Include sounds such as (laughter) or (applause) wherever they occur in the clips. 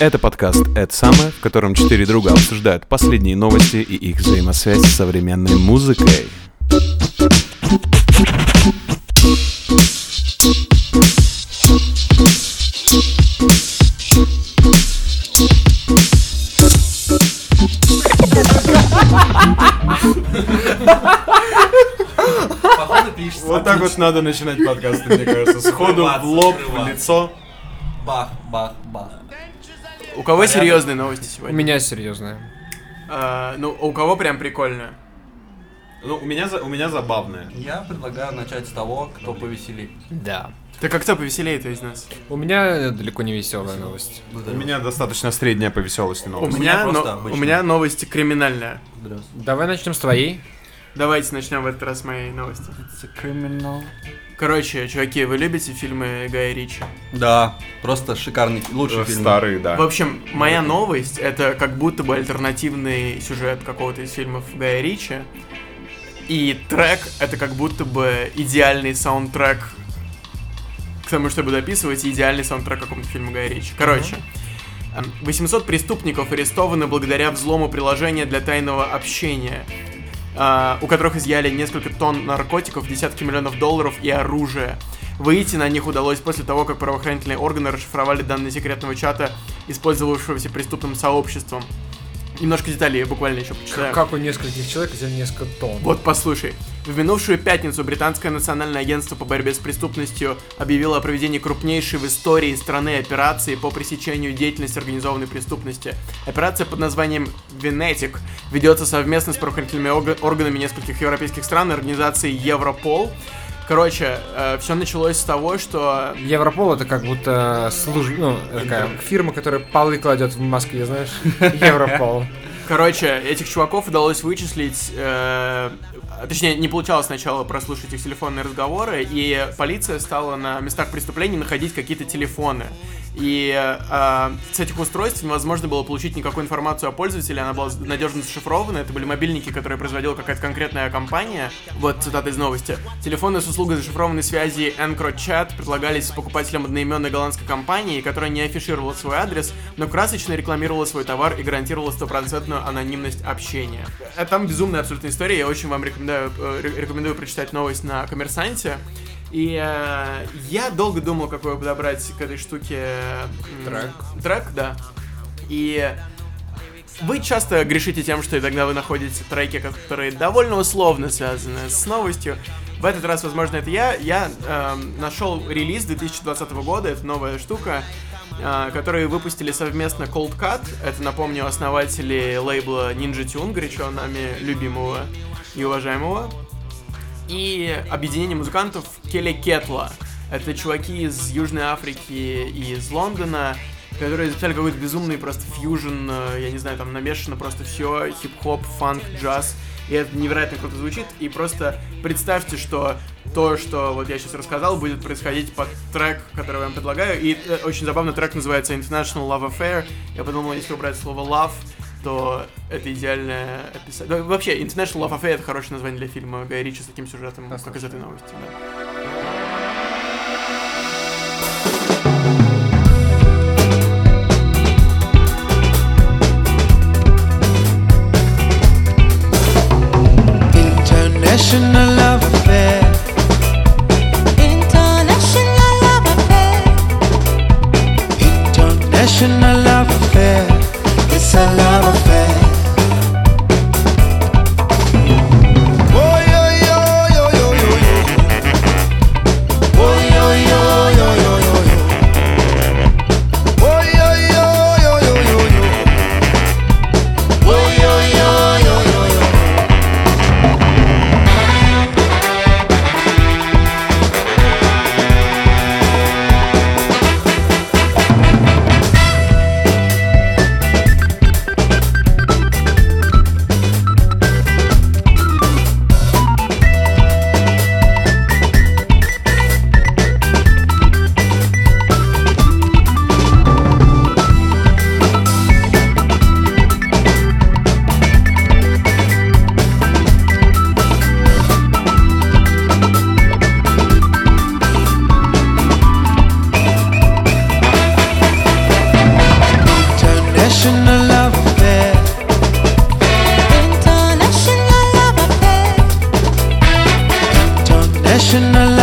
Это подкаст «Это самое», в котором четыре друга обсуждают последние новости и их взаимосвязь с современной музыкой. Походу пишется. Вот так вот надо начинать подкасты, мне кажется. Сходу в лоб, в лицо. Бах, бах, бах. У кого серьезные новости У сегодня? меня серьезная. А, ну, у кого прям прикольно? Ну, у меня, за- у меня забавное. Я предлагаю начать с того, кто повеселее. Да. Ты как кто повеселее-то из нас? У меня далеко не веселая новость. У меня достаточно средняя по веселости У новость. меня, просто но- обычно. у меня новость криминальная. Давай начнем с твоей. Давайте начнем в этот раз с моей новости. Criminal. Короче, чуваки, вы любите фильмы Гая Ричи? Да, просто шикарный, лучший фильм. Старый, да. В общем, моя новость это как будто бы альтернативный сюжет какого-то из фильмов Гая Ричи. И трек это как будто бы идеальный саундтрек к тому, чтобы дописывать, и идеальный саундтрек какому-то фильму Гая Ричи. Короче, эм, 800 преступников арестованы благодаря взлому приложения для тайного общения, а, у которых изъяли несколько тонн наркотиков, десятки миллионов долларов и оружие. Выйти на них удалось после того, как правоохранительные органы расшифровали данные секретного чата, использовавшегося преступным сообществом. Немножко деталей я буквально еще почитаю. Как у нескольких человек взяли несколько тонн. Вот послушай. В минувшую пятницу британское национальное агентство по борьбе с преступностью объявило о проведении крупнейшей в истории страны операции по пресечению деятельности организованной преступности. Операция под названием Венетик ведется совместно с правоохранительными орга- органами нескольких европейских стран и организацией Европол. Короче, все началось с того, что Европол это как будто служ... ну, такая фирма, которая полы кладет в Москве, знаешь? (laughs) Европол. Короче, этих чуваков удалось вычислить, э, точнее, не получалось сначала прослушать их телефонные разговоры, и полиция стала на местах преступлений находить какие-то телефоны. И э, с этих устройств невозможно было получить никакую информацию о пользователе, она была надежно зашифрована, это были мобильники, которые производила какая-то конкретная компания. Вот цитата из новости. Телефоны с услугой зашифрованной связи EncroChat предлагались покупателям одноименной голландской компании, которая не афишировала свой адрес, но красочно рекламировала свой товар и гарантировала стопроцентную анонимность общения. А Там безумная абсолютная история, я очень вам рекомендую, э, ре- рекомендую прочитать новость на Коммерсанте. И э, я долго думал, какой подобрать к этой штуке Трек. Трек, да. И вы часто грешите тем, что иногда вы находите треки, которые довольно условно связаны с новостью. В этот раз, возможно, это я. Я эм, нашел релиз 2020 года, это новая штука, э, которые выпустили совместно Cold Cut. Это, напомню, основатели лейбла Ninja Tune, горячо нами любимого и уважаемого. И объединение музыкантов Келли Кетла. Это чуваки из Южной Африки и из Лондона, которые записали какой-то безумный просто фьюжн, э, я не знаю, там намешано просто все, хип-хоп, фанк, джаз. И это невероятно круто звучит. И просто представьте, что то, что вот я сейчас рассказал, будет происходить под трек, который я вам предлагаю. И э, очень забавно, трек называется International Love Affair. Я подумал, если убрать слово love, то это идеальное описание. Да, вообще, International Love Affair это хорошее название для фильма Гая Ричи с таким сюжетом, как из этой новости. да. International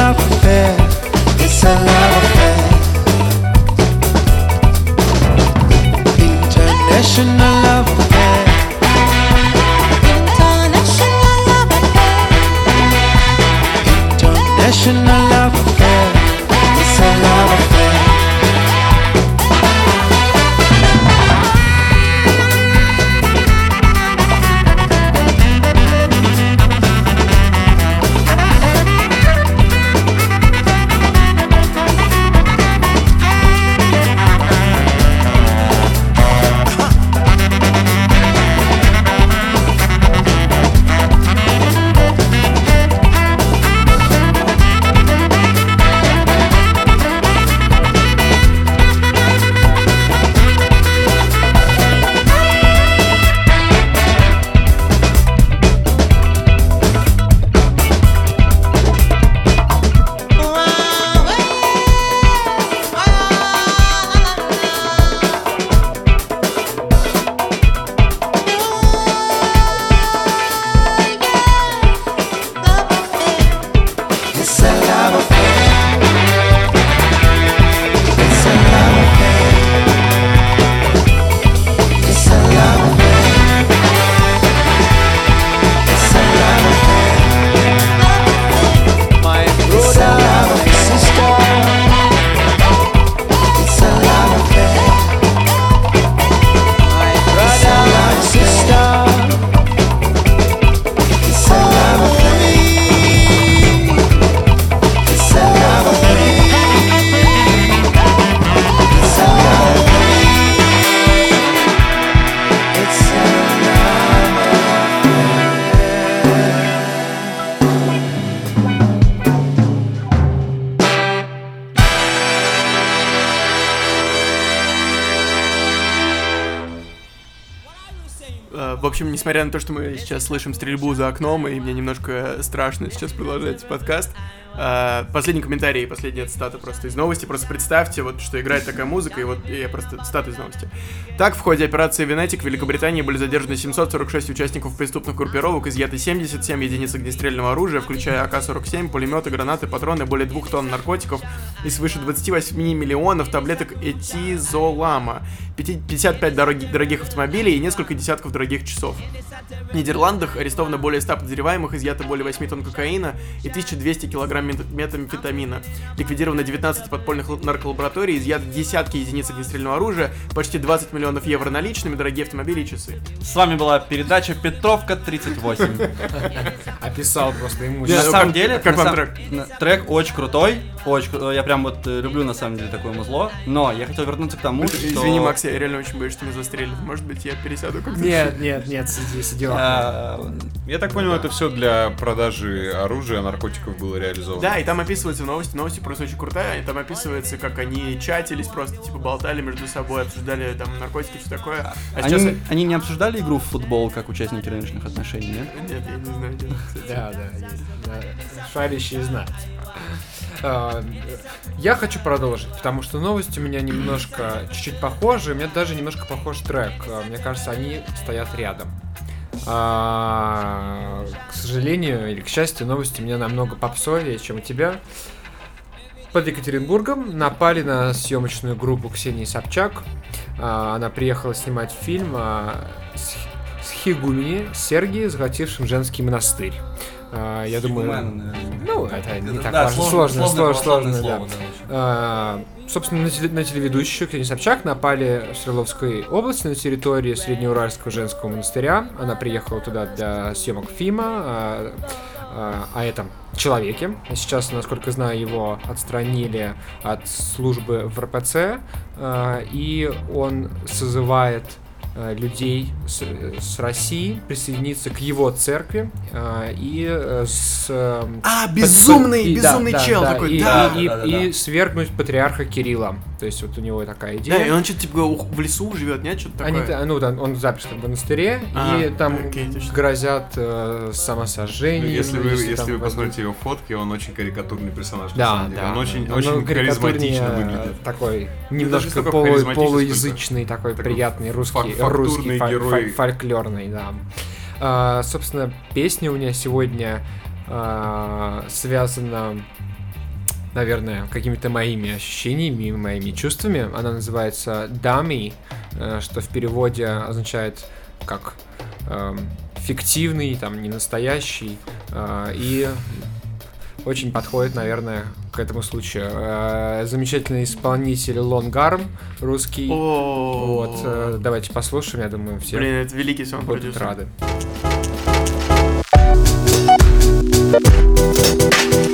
love affair. It's a love affair. International love affair. International love affair. International несмотря на то, что мы сейчас слышим стрельбу за окном, и мне немножко страшно сейчас продолжать подкаст, э, последний комментарий, последняя цитата просто из новости. Просто представьте, вот, что играет такая музыка, и вот я просто цитата из новости. Так, в ходе операции Венетик в Великобритании были задержаны 746 участников преступных группировок, изъяты 77 единиц огнестрельного оружия, включая АК-47, пулеметы, гранаты, патроны, более 2 тонн наркотиков и свыше 28 миллионов таблеток этизолама, 55 дороги- дорогих автомобилей и несколько десятков дорогих часов. В Нидерландах арестовано более 100 подозреваемых, изъято более 8 тонн кокаина и 1200 килограмм мет- метамфетамина. Ликвидировано 19 подпольных нарколабораторий, изъято десятки единиц огнестрельного оружия, почти 20 миллионов евро наличными, дорогие автомобили и часы. С вами была передача Петровка 38. (laughs) Описал просто ему. На самом деле, как вам трек? Трек очень крутой, очень крутой. Я прям вот э, люблю на самом деле такое музло. Но я хотел вернуться к тому, что... Извини, Макс, я реально очень боюсь, что меня застрелят. Может быть, я пересяду как-то. Нет, нет, нет, сиди, сиди. а, Я так понял, это все для продажи оружия, наркотиков было реализовано. Да, и там описывается новости, новости просто очень крутая, и там описывается, как они чатились, просто типа болтали между собой, обсуждали там наркотики, все такое. А сейчас... Они, они не обсуждали игру в футбол как участники рыночных отношений, нет? Нет, я не знаю. Да, да, есть. Шарящие знают. А, Я хочу продолжить, потому что новости у меня немножко чуть-чуть похожи, у меня даже немножко похож трек. Мне кажется, они стоят рядом. А, К сожалению или к счастью, новости у меня намного попсовее, чем у тебя. Под Екатеринбургом напали на съемочную группу Ксении Собчак. А, Она приехала снимать фильм о с- Схигумени Сергии, захватившем женский монастырь. А, Я думаю, ну, это не так Да, важно. сложно, Сложно, сложно, православное сложно, да. слово, да. А, Собственно, на, теле- на телеведущую Ксению Собчак напали в Свердловской области на территории Среднеуральского женского монастыря. Она приехала туда для съемок фильма а, а, о этом человеке. Сейчас, насколько знаю, его отстранили от службы в РПЦ, а, и он созывает людей с, с России присоединиться к его церкви а, и э, с э, А, безумный, и- да, безумный да, чел да, такой, и, да. и- да, да, и да. свергнуть патриарха Кирилла. То есть вот у него такая Да, идея. и он что-то типа в лесу живет, нет? Что-то Они, такое. та- ну, там, он заперт в монастыре, А, и там окей, грозят э, Ну, самосожжением. если вы, если там вы посмотрите его фотки, он очень карикатурный персонаж. на Да, да. Он очень, да. очень Ну, харизматично карикатурнее, выглядит. Такой не немножко полу- полуязычный, такой, такой приятный русский, русский фоль- герой. фоль- фольклорный, да. А, собственно, песня у меня сегодня а, связана, наверное, какими-то моими ощущениями, моими чувствами. Она называется «Dummy», э, что в переводе означает как эм, фиктивный, там, не настоящий, э, и очень подходит, наверное, к этому случаю. Э, замечательный исполнитель Лонгарм, русский. О, Вот, э, давайте послушаем, я думаю, все Блин, это великий сон будут рады. Crazy.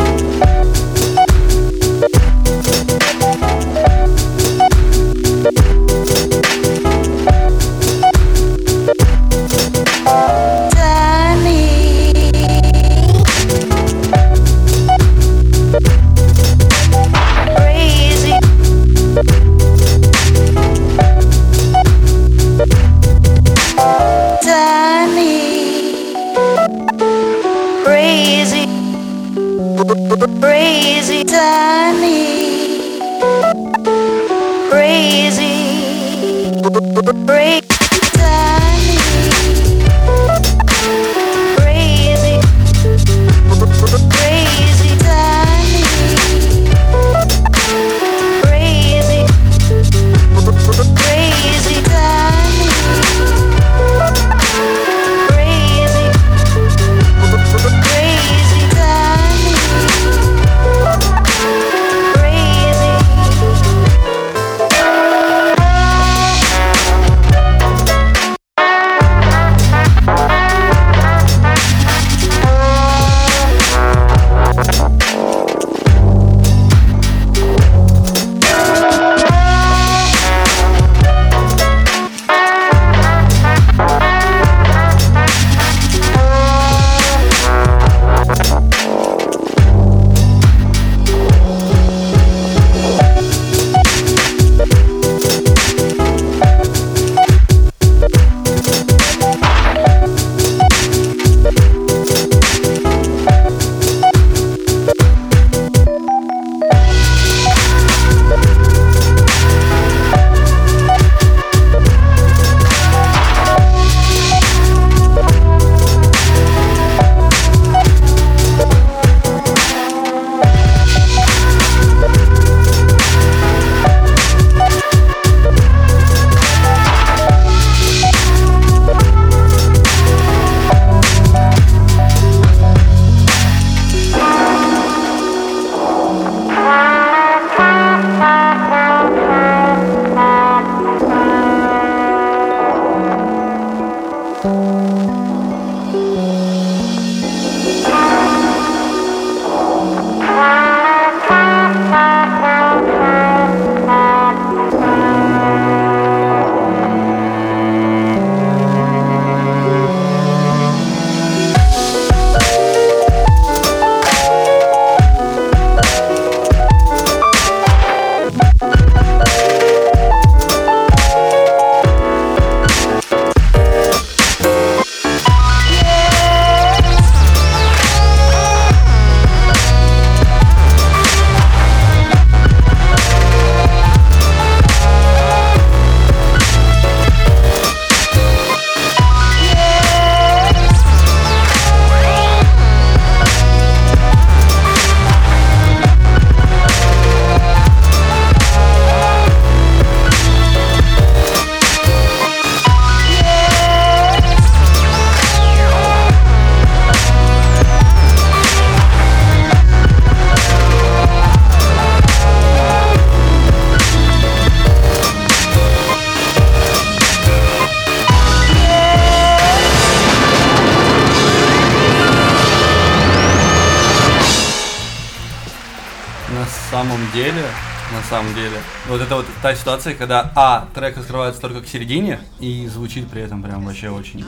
Самом деле, на самом деле. Вот это вот та ситуация, когда, а, трек раскрывается только к середине, и звучит при этом прям вообще очень...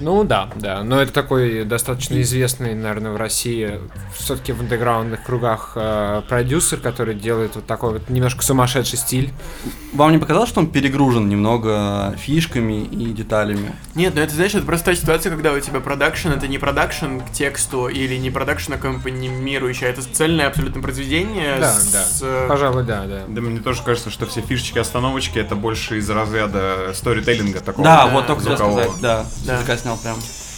Ну да, да. Но это такой достаточно известный, наверное, в России, все-таки в андеграундных кругах э, продюсер, который делает вот такой вот немножко сумасшедший стиль. Вам не показалось, что он перегружен немного фишками и деталями? Нет, ну это, знаешь, это просто та ситуация, когда у тебя продакшн, это не продакшн к тексту или не продакшн аккомпанирующий, а это цельное абсолютно произведение Да, с... да. Пожалуй, да, да. Да мне тоже кажется, что все фишечки, остановочки это больше из разряда сторителлинга такого. Да, да, вот только хотел сказать, да. Да. Языка снял прям.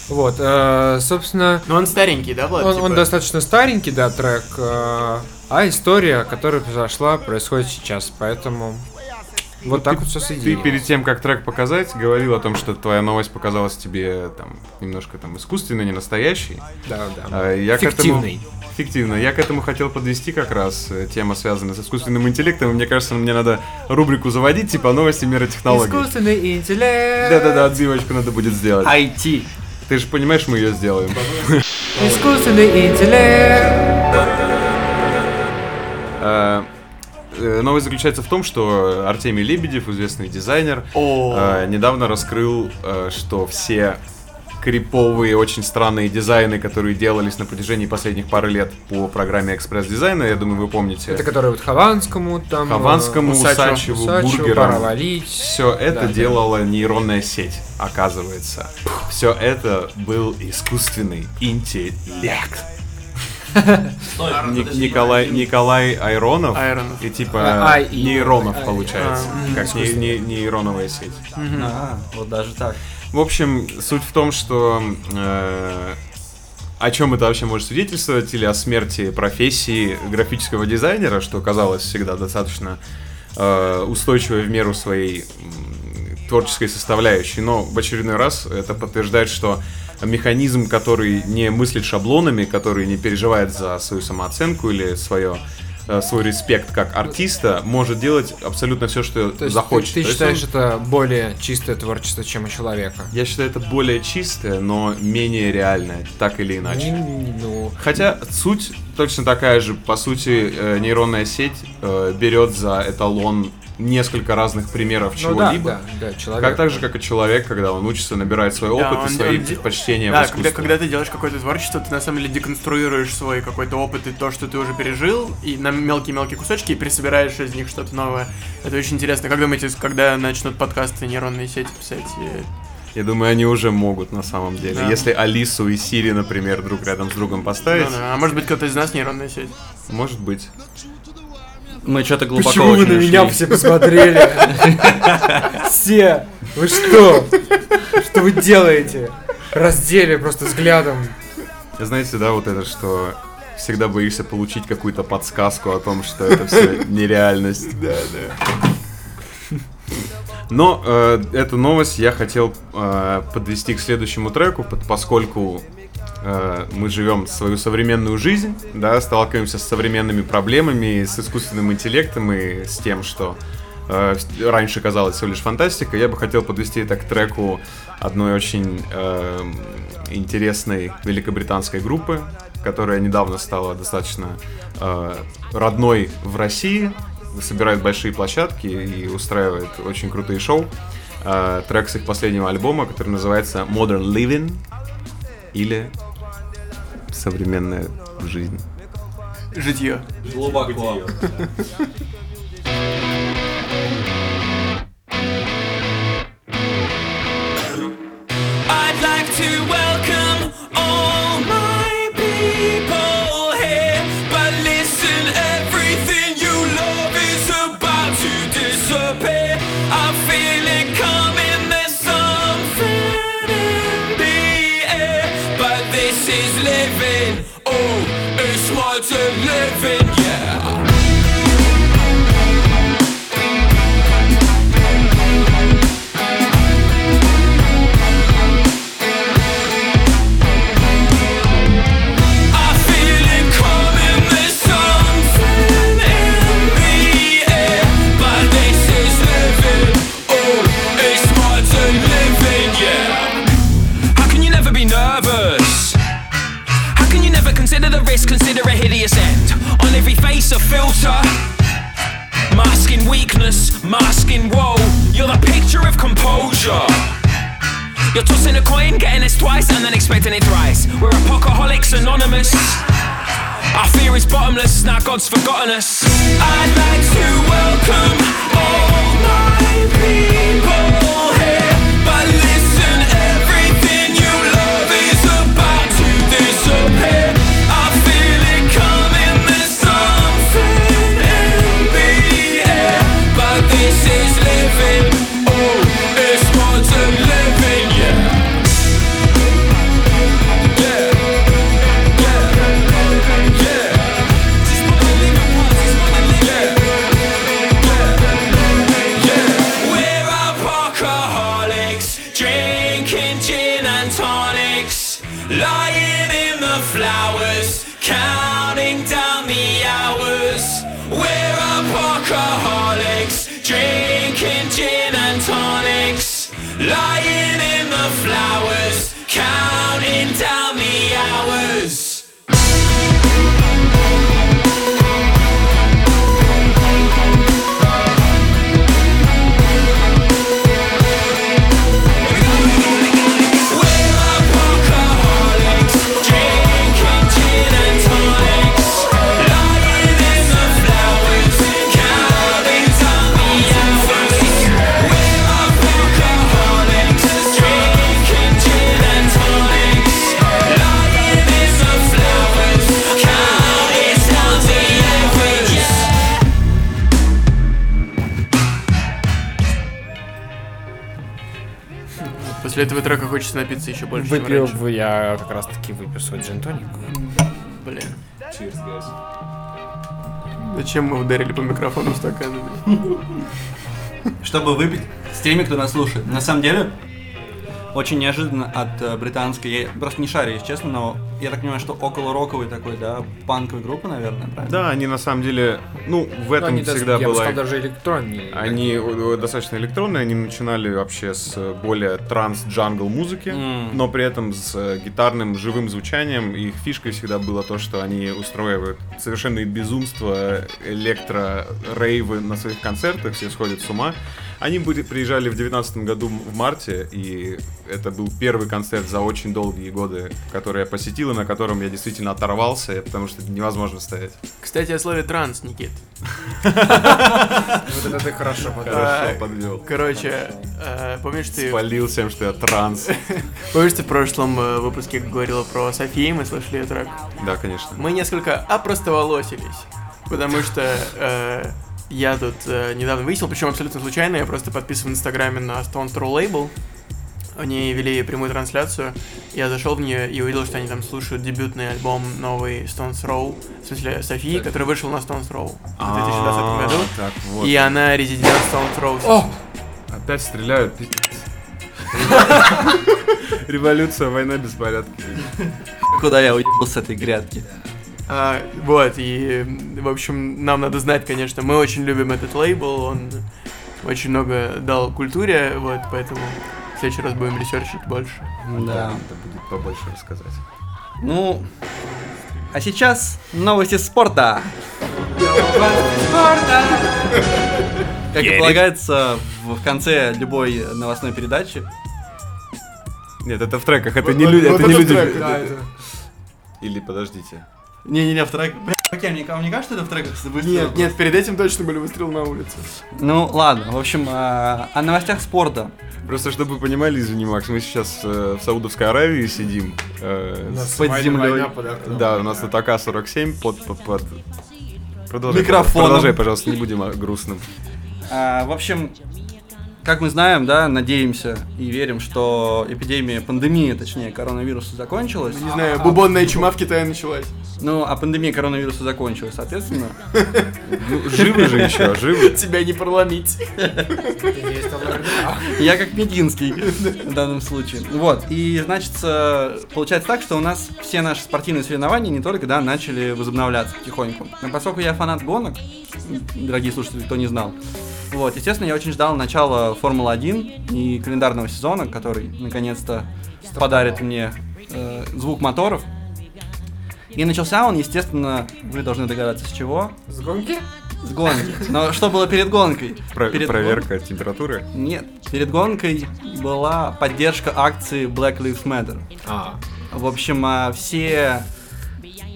Вот, э, собственно, Ну он старенький, да, Влад? он, типа? он достаточно старенький, да, трек, э, а история, которая произошла, происходит сейчас, поэтому вот так вот все Ты соединилось. перед тем, как трек показать, говорил о том, что твоя новость показалась тебе там немножко там искусственной, не настоящей. Да, да. А Я Фиктивный. К этому, фиктивно. Я к этому хотел подвести как раз э, тема, связанная с искусственным интеллектом. И мне кажется, мне надо рубрику заводить, типа новости мира технологий. Искусственный интеллект. Да-да-да, отбивочку надо будет сделать. IT. Ты же понимаешь, мы ее сделаем. Искусственный интеллект. Э, Новость заключается в том, что Артемий Лебедев, известный дизайнер, э, недавно раскрыл, э, что все криповые, очень странные дизайны, которые делались на протяжении последних пары лет по программе экспресс-дизайна, я думаю, вы помните. Это который вот Хованскому там... Хованскому, Усачеву, Усачеву, Бургерам. Паровалить. Все это Да, да. делала нейронная сеть, оказывается. Все это был искусственный интеллект. Ни- Николай, Николай Айронов, Айронов. и типа А, и- нейронов ай, получается, а, как не- не- нейроновая сеть. А, вот даже так. В общем, суть в том, что э, о чем это вообще может свидетельствовать, или о смерти профессии графического дизайнера, что казалось всегда достаточно э, устойчивой в меру своей м, творческой составляющей. Но в очередной раз это подтверждает, что механизм, который не мыслит шаблонами, который не переживает за свою самооценку или свое э, свой респект как артиста, может делать абсолютно все, что То захочет. ты, ты То считаешь он- это более чистое творчество, чем у человека? я считаю, это более чистое, но менее реальное, так или иначе. М, Ну, Хотя суть точно такая же. По сути, э, нейронная сеть э, берет за эталон несколько разных примеров ну да, чего-либо. да, да, человек. Как так же, как и человек, когда он учится, набирает свой Да, опыт он- и свои он предпочтения в Да, искусстве. когда, когда ты делаешь какое-то творчество, ты на самом деле деконструируешь свой какой-то опыт и то, что ты уже пережил, и на мелкие-мелкие кусочки, и пересобираешь из них что-то новое. Это очень интересно. Как думаете, когда начнут подкасты нейронные сети писать? Я думаю, они уже могут на самом деле. Да. Если Алису и Сири, например, друг рядом с другом поставить, ну да. А может быть, кто-то из нас нейронная сеть? может быть. Мы что-то глубоко Почему вы на меня ушли. все посмотрели? Все! Вы что? Что вы делаете? Раздели просто взглядом. Знаете, да, вот это, что всегда боишься получить какую-то подсказку о том, что это все (laughs) нереальность. Да, да. Но э, эту новость я хотел э, подвести к следующему треку, под- поскольку мы живем свою современную жизнь, да, сталкиваемся с современными проблемами, с искусственным интеллектом и с тем, что э, раньше казалось всего лишь фантастика. Я бы хотел подвести это к треку одной очень э, интересной великобританской группы, которая недавно стала достаточно э, родной в России, собирает большие площадки и устраивает очень крутые шоу. Э, трек с их последнего альбома, который называется Modern Living или современная жизнь. Житье. Глубоко. filter. Masking weakness, masking woe. You're the picture of composure. You're tossing a coin, getting it twice, and then expecting it thrice. We're alcoholics anonymous. Our fear is bottomless, now God's forgotten us. I'd like to welcome all my people. После этого трека хочется напиться еще больше, чем Выпил раньше. бы я как раз таки выпил свой джин-тоник. Блин. Зачем мы ударили по микрофону стаканами? чтобы выпить с теми, кто нас слушает. На самом деле, очень неожиданно от э, британской, я просто не шарю, если честно, но я так понимаю, что около роковой такой, да, панковой группы, наверное, правильно? Да, они на самом деле, ну, в этом Они даже- всегда я бы была... сказал, даже электронные. Они э, достаточно электронные, они начинали вообще с э, более транс-джангл музыки, М. но при этом с э, гитарным живым звучанием. Их фишкой всегда было то, что они устраивают совершенные безумства, электро-рейвы на своих концертах, все сходят с ума. Они были, приезжали в 2019 году в марте, и это был первый концерт за очень долгие годы, который я посетил, и на котором я действительно оторвался, потому что невозможно стоять. Кстати, о слове транс, Никит. Вот это ты хорошо подвел. Короче, э, помнишь ты... Спалил всем, что я транс. Помнишь, ты в прошлом э, выпуске говорила про Софии, мы слышали ее трек? Да, конечно. Мы несколько опростоволосились, потому что э, я тут э, недавно выяснил, причем абсолютно случайно, я просто подписан в Инстаграме на Stone Throw Label. Они вели прямую трансляцию. Я зашел в нее и увидел, что они там слушают дебютный альбом новый Stone Throw, в смысле Софии, который вышел на Stone Throw в 2020 году. А, Так, вот. И она резидент Stone Throw. О! Опять стреляют. пиздец. (laughs) Революция, война, беспорядки. Куда я уехал с этой грядки? А, вот, и, в общем, нам надо знать, конечно, мы очень любим этот лейбл, он очень много дал культуре, вот, поэтому в следующий раз будем ресерчить больше. Да. Надо будет побольше рассказать. Ну, а сейчас новости спорта. Как и полагается в конце любой новостной передачи. Нет, это в треках, это не люди, это не люди. Да, это- Или подождите. Не-не-не, в треках. Бля, Окей, мне, вам не кажется, что это в треках выстрелов? Нет, нет, перед этим точно были выстрелы на улице. Ну, ладно, в общем, а, о новостях спорта. Просто чтобы вы понимали, извини, Макс, мы сейчас э, в Саудовской Аравии сидим. э, под война землей. под окном. Да, у нас тут АК-47 под, под, под- Продолжай, Микрофоном. Продолжай, пожалуйста, не будем грустным. А, в общем, как мы знаем, да, надеемся и верим, что эпидемия, пандемия, точнее, коронавируса закончилась. Не знаю, бубонная чума в Китае началась. Ну, а пандемия коронавируса закончилась, соответственно. Ну, живы же еще, живы. Тебя не проломить. Я как Мединский в данном случае. Вот, и значит, э, получается так, что у нас все наши спортивные соревнования не только, да, начали возобновляться потихоньку. Но поскольку я фанат гонок, дорогие слушатели, кто не знал, вот, естественно, я очень ждал начала Формулы-1 и календарного сезона, который, наконец-то, подарит мне э, звук моторов. И начался он, естественно, вы должны догадаться с чего. С гонки? с гонки. Но что было перед гонкой? Про- Перед проверка температуры. гон- Нет, перед гонкой была поддержка акции Black Lives Matter. А, В общем, а, все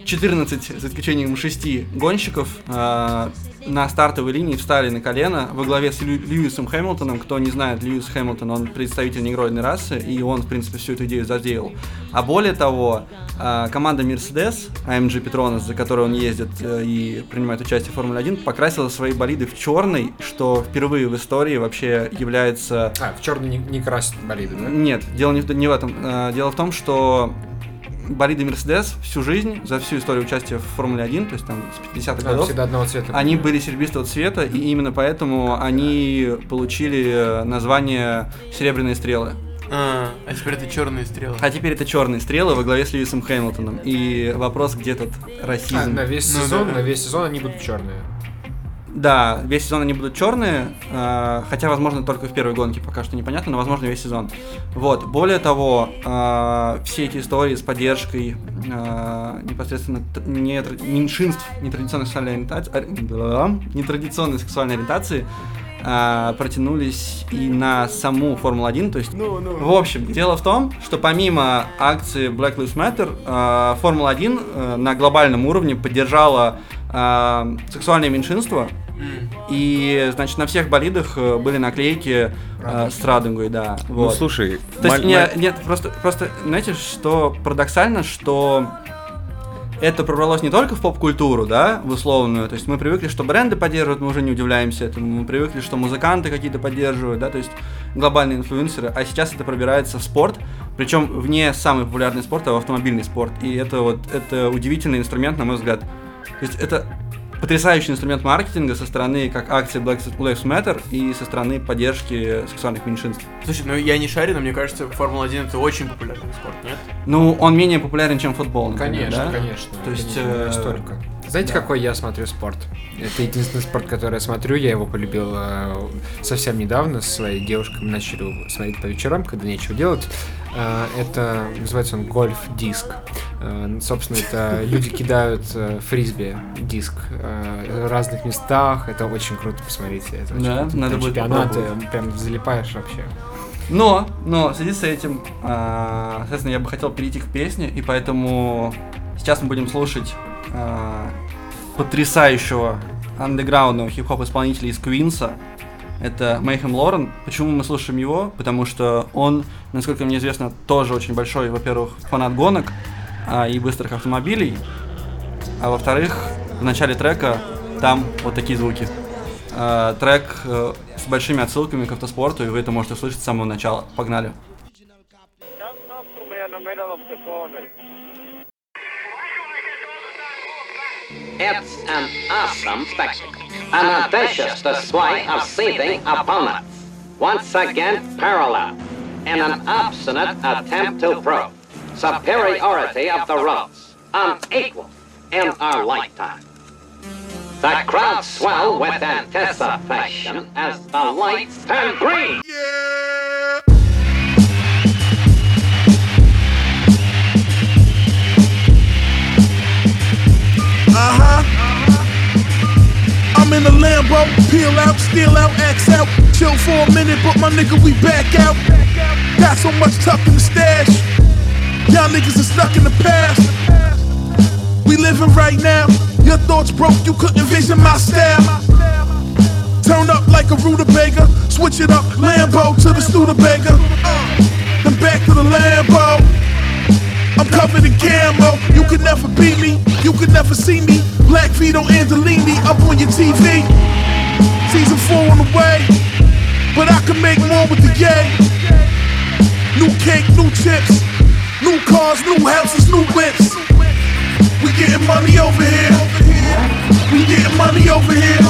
14, за исключением 6 гонщиков, а, на стартовой линии встали на колено во главе с Лью- Льюисом Хэмилтоном. Кто не знает, Льюис Хэмилтон, он представитель негроидной расы, и он, в принципе, всю эту идею задеял. А более того, а, команда Mercedes, AMG Petronas, за которой он ездит э, и принимает участие в Формуле 1, покрасила свои болиды в черный, что впервые в истории вообще является а в черный не, не красит болиды, да? нет, дело не, в- не в этом. Э, Дело в том, что болиды Mercedes всю жизнь, за всю историю участия в Формуле 1, то есть там с 50-х А, годов, всегда одного цвета. они были серебристого цвета, и именно поэтому они получили э, название «Серебряные стрелы». А, а теперь это черные стрелы. А теперь это черные стрелы во главе с Льюисом Хэмилтоном. И вопрос, где тут А, расизм. на весь Ну сезон, да. на весь сезон они будут черные. Да, весь сезон они будут черные, э, хотя, возможно, только в первой гонке, пока что непонятно, но, возможно, весь сезон. Вот, более того, э, все эти истории с поддержкой э, непосредственно нетра- меньшинств нетрадиционной сексуальной ориентации, нетрадиционной сексуальной ориентации э, протянулись и на саму Формулу-1, то есть в общем, дело в том, что помимо акции Black Lives Matter, э, Формула-1 э, на глобальном уровне поддержала э, сексуальное меньшинство. И, значит, на всех болидах э, были наклейки э, с радугой, да. Ну Вот. слушай, То есть, не- маль- нет, просто, просто, знаете, что парадоксально, что это пробралось не только в поп-культуру, да, в условную, то есть мы привыкли, что бренды поддерживают, мы уже не удивляемся этому, мы привыкли, что музыканты какие-то поддерживают, да, то есть глобальные инфлюенсеры, а сейчас это пробирается в спорт, причем вне самый популярный спорт, а в автомобильный спорт, и это вот, это удивительный инструмент, на мой взгляд. То есть это потрясающий инструмент маркетинга со стороны как акции Black Lives Matter и со стороны поддержки сексуальных меньшинств. Слушай, ну я не шарю, но мне кажется, Формула-1 это очень популярный спорт, нет? Ну, он менее популярен, чем футбол, например, Конечно, да? конечно. То есть, э, настолько. Знаете, какой я смотрю спорт? Это единственный спорт, который я смотрю. Я его полюбил э, совсем недавно. С своей девушкой мы начали смотреть по вечерам, когда нечего делать. Э, это называется он гольф-диск. Э, собственно, это люди кидают э, фрисби диск в разных местах. Это очень круто, посмотрите. Это очень Да, круто. надо будет чемпионаты, прям залипаешь вообще. Но, но, в связи с этим, соответственно, я бы хотел перейти к песне, и поэтому сейчас мы будем слушать потрясающего андеграундного хип-хоп исполнителя из Квинса. Это Мейхем Лорен. Почему мы слушаем его? Потому что он, насколько мне известно, тоже очень большой, во-первых, фанат гонок а, и быстрых автомобилей. А во-вторых, в начале трека там вот такие звуки. А, трек э, с большими отсылками к автоспорту, и вы это можете услышать с самого начала. Погнали. It's an awesome spectacle. An audacious display of seething opponents. Once again parallel in an obstinate attempt to prove superiority of the roads, unequal in our lifetime. The crowd swell with anticipation as the lights turn green. Uh-huh. In the Lambo, peel out, steal out, axe out. Chill for a minute, but my nigga, we back out. Got so much tucked in the stash. Y'all niggas are stuck in the past. We living right now. Your thoughts broke, you couldn't vision my style. Turn up like a rutabaga, switch it up, Lambo to the Studebaker. Uh, then back to the Lambo. Covered in camo. You could never beat me. You could never see me. Black Vito Angelini up on your TV. Season four on the way. But I can make more with the yay. New cake, new chips. New cars, new houses, new whips. We getting money over here. We getting money over here.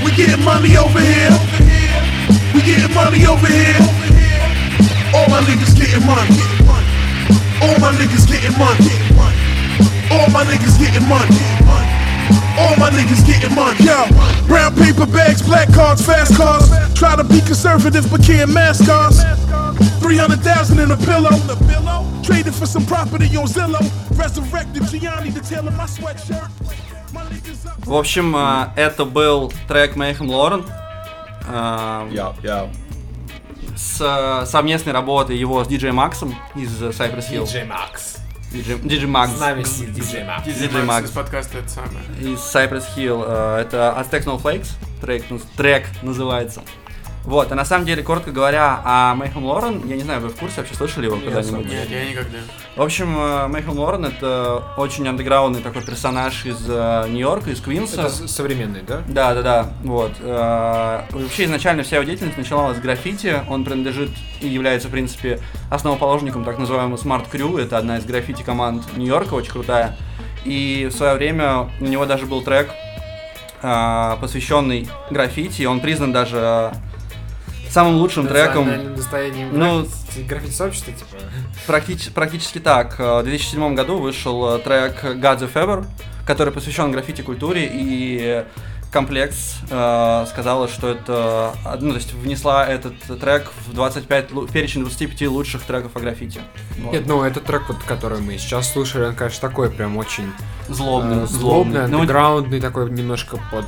We getting money over here. We getting money over here. All my niggas getting money. All my niggas getting money. All my niggas getting money. All my niggas getting money. Yo, brown paper bags, black cards, fast cars. Try to be conservative but can't mask cars. 300,000 in a pillow. Traded for some property on Zillow. Resurrected Gianni to tailor my sweatshirt. В общем, э, это был трек Mayhem Lauren э, Я, я. с совместной работы его с диджей Максом из Cypress Hill. Диджей Макс. Диджей Диджей Макс. С нами сидит диджей Макс. Диджей Макс из подкаста это самое. из Cypress Hill. э, Это Aztec Snowflakes. Трек, трек называется. Вот, а на самом деле, коротко говоря, о Mayhem Лорен, я не знаю, вы в курсе вообще слышали его когда-нибудь? Нет, я никогда. В общем, э, Mayhem Лорен это очень андеграундный такой персонаж из э, Нью-Йорка, из Квинса. Это современный, да? Да, да, да. Вот. Э, Вообще изначально вся его деятельность начиналась с граффити. Он принадлежит и является, в принципе, основоположником так называемого Smart Crew. Это одна из граффити команд Нью-Йорка, очень крутая. И в свое время у него даже был трек, посвященный граффити. Он признан даже самым лучшим треком. Достоянием Ну, граффити- граффити-сообщества, типа. Практич- практически так. Э, В 2007 году вышел э, трек Gods of Ever, который посвящен граффити-культуре, и Комплекс э, сказала, что это, э, ну, то есть внесла этот трек в 25, лу- в перечень 25 лучших треков о граффити. Вот. Нет, ну этот трек, вот, который мы сейчас слушали, он, конечно, такой прям очень злобный, э, злобный, Ну, андеграундный, такой немножко под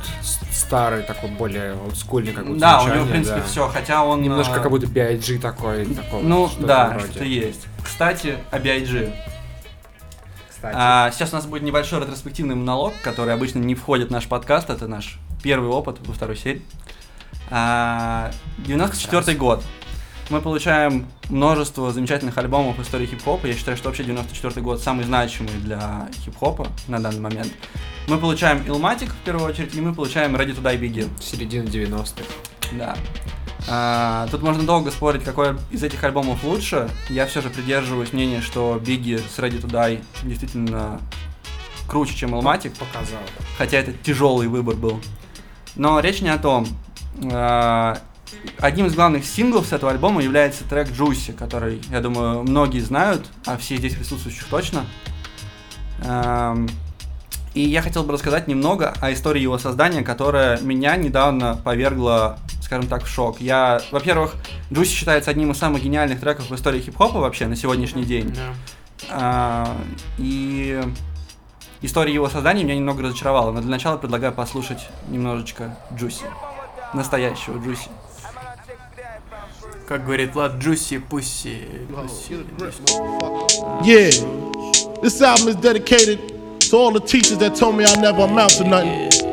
старый, такой более олдскульный, как будто да, у него, в принципе, да. все, хотя он... Немножко э, как будто B.I.G. такой, такого, Ну, да, что есть. Кстати, о B.I.G. Кстати. А, сейчас у нас будет небольшой ретроспективный монолог, который обычно не входит в наш подкаст. Это наш первый опыт во второй серии. А, 94 год. Мы получаем множество замечательных альбомов истории хип-хопа. Я считаю, что вообще 94 год самый значимый для хип-хопа на данный момент. Мы получаем Illmatic в первую очередь, и мы получаем Ready to Die Biggie. Середина 90-х. Да. А, тут можно долго спорить, какой из этих альбомов лучше. Я все же придерживаюсь мнения, что Бигги с Ready to Die действительно круче, чем Illmatic, Показал. хотя это тяжелый выбор был. Но речь не о том. А, Одним из главных синглов с этого альбома является трек Juicy, который, я думаю, многие знают, а все здесь присутствующих точно. И я хотел бы рассказать немного о истории его создания, которая меня недавно повергла, скажем так, в шок. Я, во-первых, Juicy считается одним из самых гениальных треков в истории хип-хопа вообще на сегодняшний день. Да. А, и история его создания меня немного разочаровала, но для начала предлагаю послушать немножечко Джуси. Настоящего Джуси. Как говорит Влад, Джуси, Пусси. Пусси. Yeah. This album is dedicated to all the teachers that told me I never amount to nothing.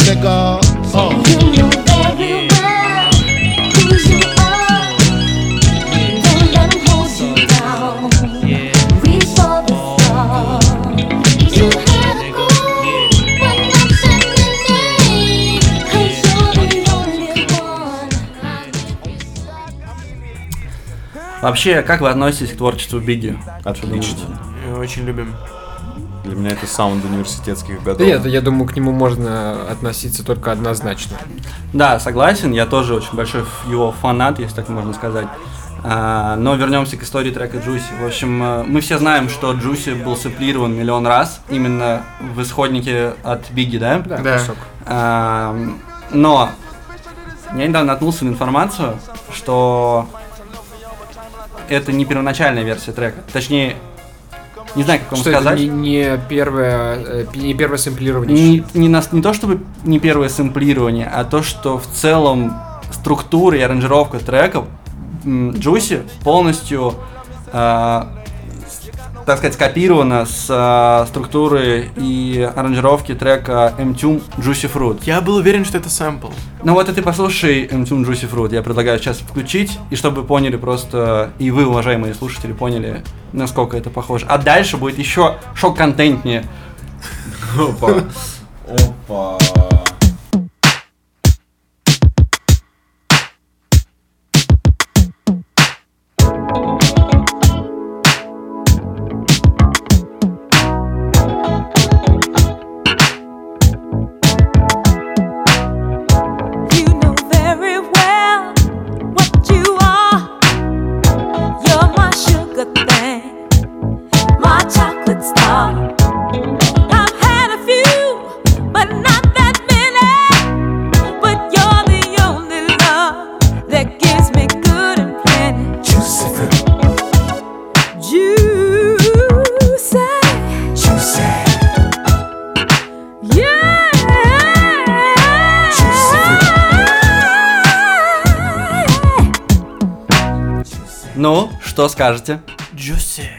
nigga. Uh. You know very well who you are. Don't let 'em hold you down. Reach for the stars. You had a goal, but nothing in need. 'Cause you're the only one. Вообще, как вы относитесь к творчеству Бигги? Отлично. Мы очень любим. Для меня это саунд университетских годов. Нет, я думаю, к нему можно относиться только однозначно. Да, согласен, я тоже очень большой его фанат, если так можно сказать. А, но вернемся к истории трека Джуси. В общем, э, мы все знаем, что Джуси был сэмплирован миллион раз, именно в исходнике от Бигги, да? Да, Да. кусок. А, но я недавно наткнулся на информацию, что это не первоначальная версия трека. Точнее, не знаю, как вам Что сказать. это не, не первое, э, не первое сэмплирование. Не, не, нас, не то чтобы не первое сэмплирование, а то, что в целом структура и аранжировка треков Juicy полностью э, так сказать, скопировано с э, структуры и аранжировки трека M-Tune Juicy Fruit. Я был уверен, что это сэмпл. Ну вот и ты послушай M-Tune Juicy Fruit. Я предлагаю сейчас включить, и чтобы вы поняли просто, и вы, уважаемые слушатели, поняли, насколько это похоже. А дальше будет еще шок-контентнее. Опа. Опа. Скажете? Джуси.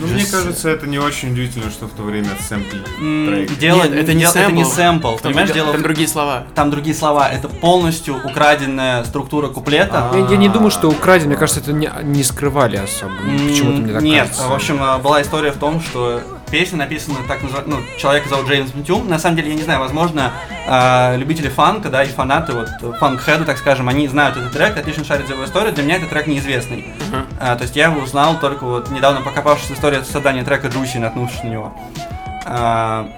Ну, мне кажется, это не очень удивительно, что в то время сэмпл трек. Дело, Нет, это не дело- это не сэмпл. сэмпл. Там, Понимаешь, дело там другие слова. там другие слова. Это полностью украденная структура куплета. Я, я не думаю, что украден, мне кажется, это не, не скрывали особо. Почему-то мне так Нет, кажется. в общем, а, была история в том, что песня написана так называемый, ну, человека зовут Джеймс Митюм. На самом деле, я не знаю, возможно, а, любители фанка, да, и фанаты, вот, фанк-хеды, так скажем, они знают этот трек, отлично шарят за его историю. Для меня этот трек неизвестный. А, то есть я его узнал только вот недавно, покопавшись в истории создания трека Джуси, наткнувшись на него. А,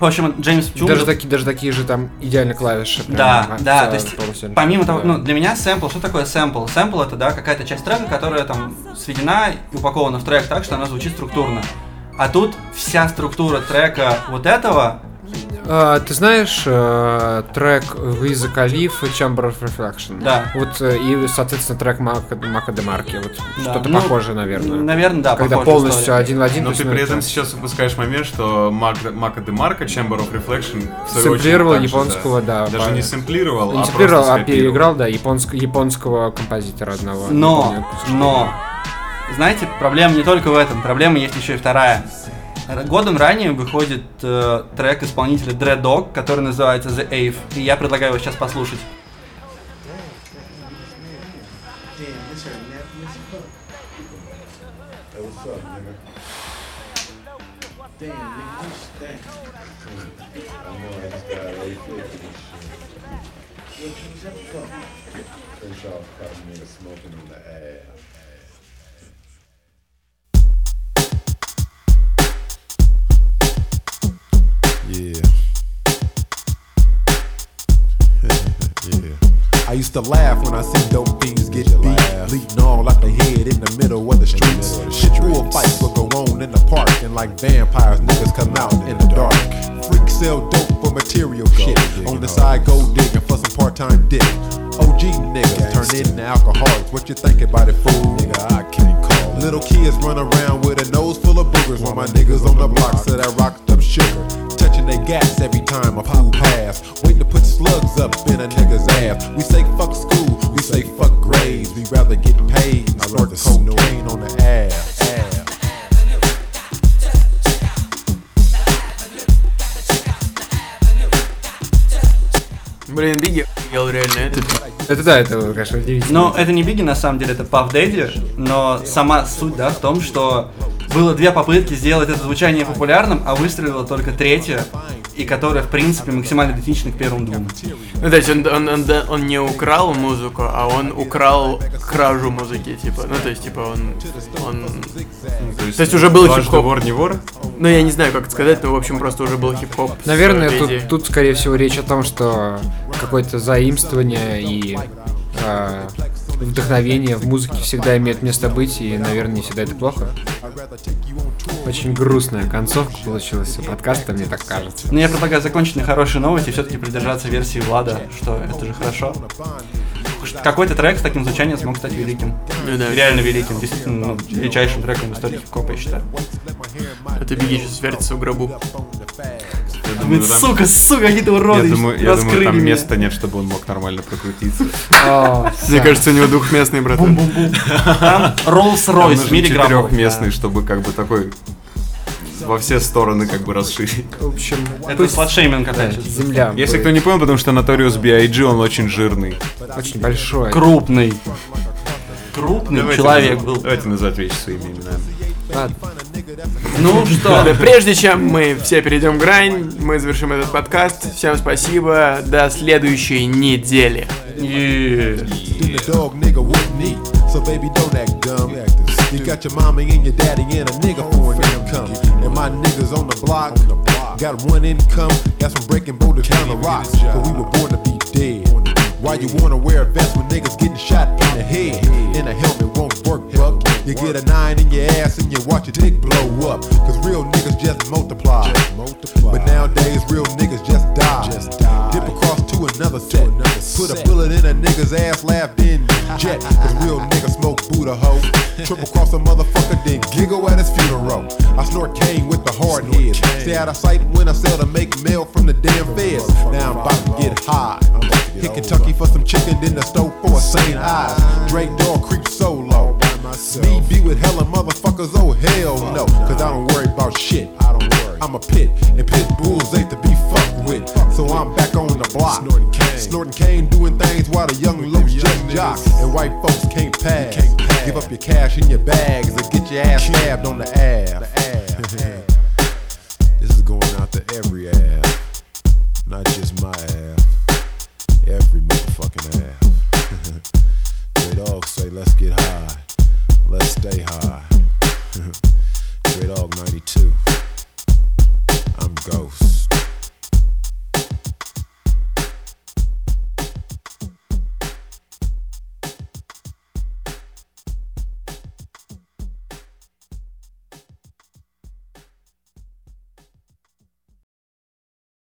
в общем, Джеймс Митюм... Даже такие, даже такие же там идеально клавиши. прям, Да, а, да, ца- то есть полностью. помимо того, Да. ну для меня сэмпл, что такое сэмпл? Сэмпл это да какая-то часть трека, которая там сведена и упакована в трек так, что она звучит структурно. А тут вся структура трека вот этого, А, ты знаешь э, трек Виза Калиф и Chamber of Reflection? Да. Вот э, и, соответственно, трек Мака, Мака де Марки. Вот Да. что-то Ну, похожее, наверное. наверное, да, Когда полностью история. один в один. Но ты при этом это сейчас выпускаешь момент, что Мак, Мака де Марко, Chamber of Reflection, очередь, Сэмплировал также, японского, да, Даже не сэмплировал, Не а сэмплировал, просто а скопировал. переиграл, да, японск- японского композитора одного. Но, но, знаете, проблема не только в этом, проблема есть еще и вторая. Годом ранее выходит э, трек исполнителя Dread Dog, который называется The Ave, и я предлагаю его сейчас послушать. I used to laugh when I see dope fiends get beat, bleeding all out the head in the middle of the streets. Shit, war fights will go on in the park, and like vampires, niggas come out in the dark. Freaks sell dope for material shit. On the side, go digging for some part-time dick. OG niggas turn into alcoholics. What you think about it, fool? Nigga, I can't call. Little kids run around with a nose full of boogers, while my niggas on the block sell that rocked up sugar Touching their gas every time a fool pass. Waiting to put slugs up in a nigga's ass. We say fuck school, we say fuck grades. We rather get paid and snort cocaine on the ass. ass. Блин, Биги ел реально. Это Это да, это, конечно, удивительно. Но это не Биги, на самом деле, это Puff Daddy, но сама суть, да, в том, что было две попытки сделать это звучание популярным, а выстрелила только третья, и которая, в принципе, максимально идентична к первым двум. Ну, то есть он, он, он, он не украл музыку, а он украл кражу музыки, типа. Ну, то есть, типа, он... он... То То есть уже был хип-хоп. вор не вор? Ну, я не знаю, как это сказать, но, в общем, просто уже был хип-хоп. Наверное, тут, тут, скорее всего, речь о том, что какое-то заимствование и а, вдохновение в музыке всегда имеет место быть, и, наверное, не всегда это плохо. Очень грустная концовка получилась у подкаста, мне так кажется. Но я предлагаю закончить на хорошей новости и все-таки придержаться версии Влада, что это же хорошо. Какой-то трек с таким звучанием смог стать великим. Ну да, Реально великим, действительно, ну, величайшим треком в истории хип-хопа, я считаю. Это Биги сейчас вертится в гробу. Думаю, там- сука, сука, какие-то Я уроды думаю, я думаю, там меня. места нет, чтобы он мог нормально прокрутиться. А, Мне кажется, у него двухместный. Бум-бум-бум. Там Rolls-Royce, миллиграммов. четырехместный, чтобы как бы такой во все стороны как бы расширить. В общем, Это сладшейминг же. земля Если кто не понял, потому что Notorious B.I.G. он очень жирный. очень большой. Крупный. Крупный человек был. Давайте называть вещи своими именами. Ладно. Ну что, прежде чем мы все перейдем грань, мы завершим этот подкаст. Всем спасибо. До следующей недели. wouldn't eat. So baby, don't act dumb. You got your mommy and your daddy and a nigga for an income. And my niggas on the block got one income. That's from breaking boulders down the rocks. But we were born to be dead. Why you wanna wear a vest when niggas getting shot in the head? And a helmet won't. You get a nine in your ass and you watch your dick blow up. Cause real niggas just multiply. But nowadays, real niggas just die. Just die. Dip across to another set. Put a bullet in a nigga's ass, laugh, then (laughs) jet. Cause real niggas smoke Buddha hoe. (laughs) Trip across a motherfucker, then giggle at his funeral. I snort cane with the hard heads. Stay out of sight when I sell to make mail from the damn feds. Now I'm about to get high. Hit Kentucky for some chicken, then the stove for a St. Eyes. (laughs) Drake dog creep solo. Me be with hella motherfuckers, oh hell no. Cause I don't worry about shit. I don't worry. I'm a pit, and pit bulls ain't to be fucked with. So I'm back on the block. Snorting cane. Snorting cane, doing things while the young locs just jock. And white folks can't pass. Give up your cash in your bags and get your ass stabbed on the ass.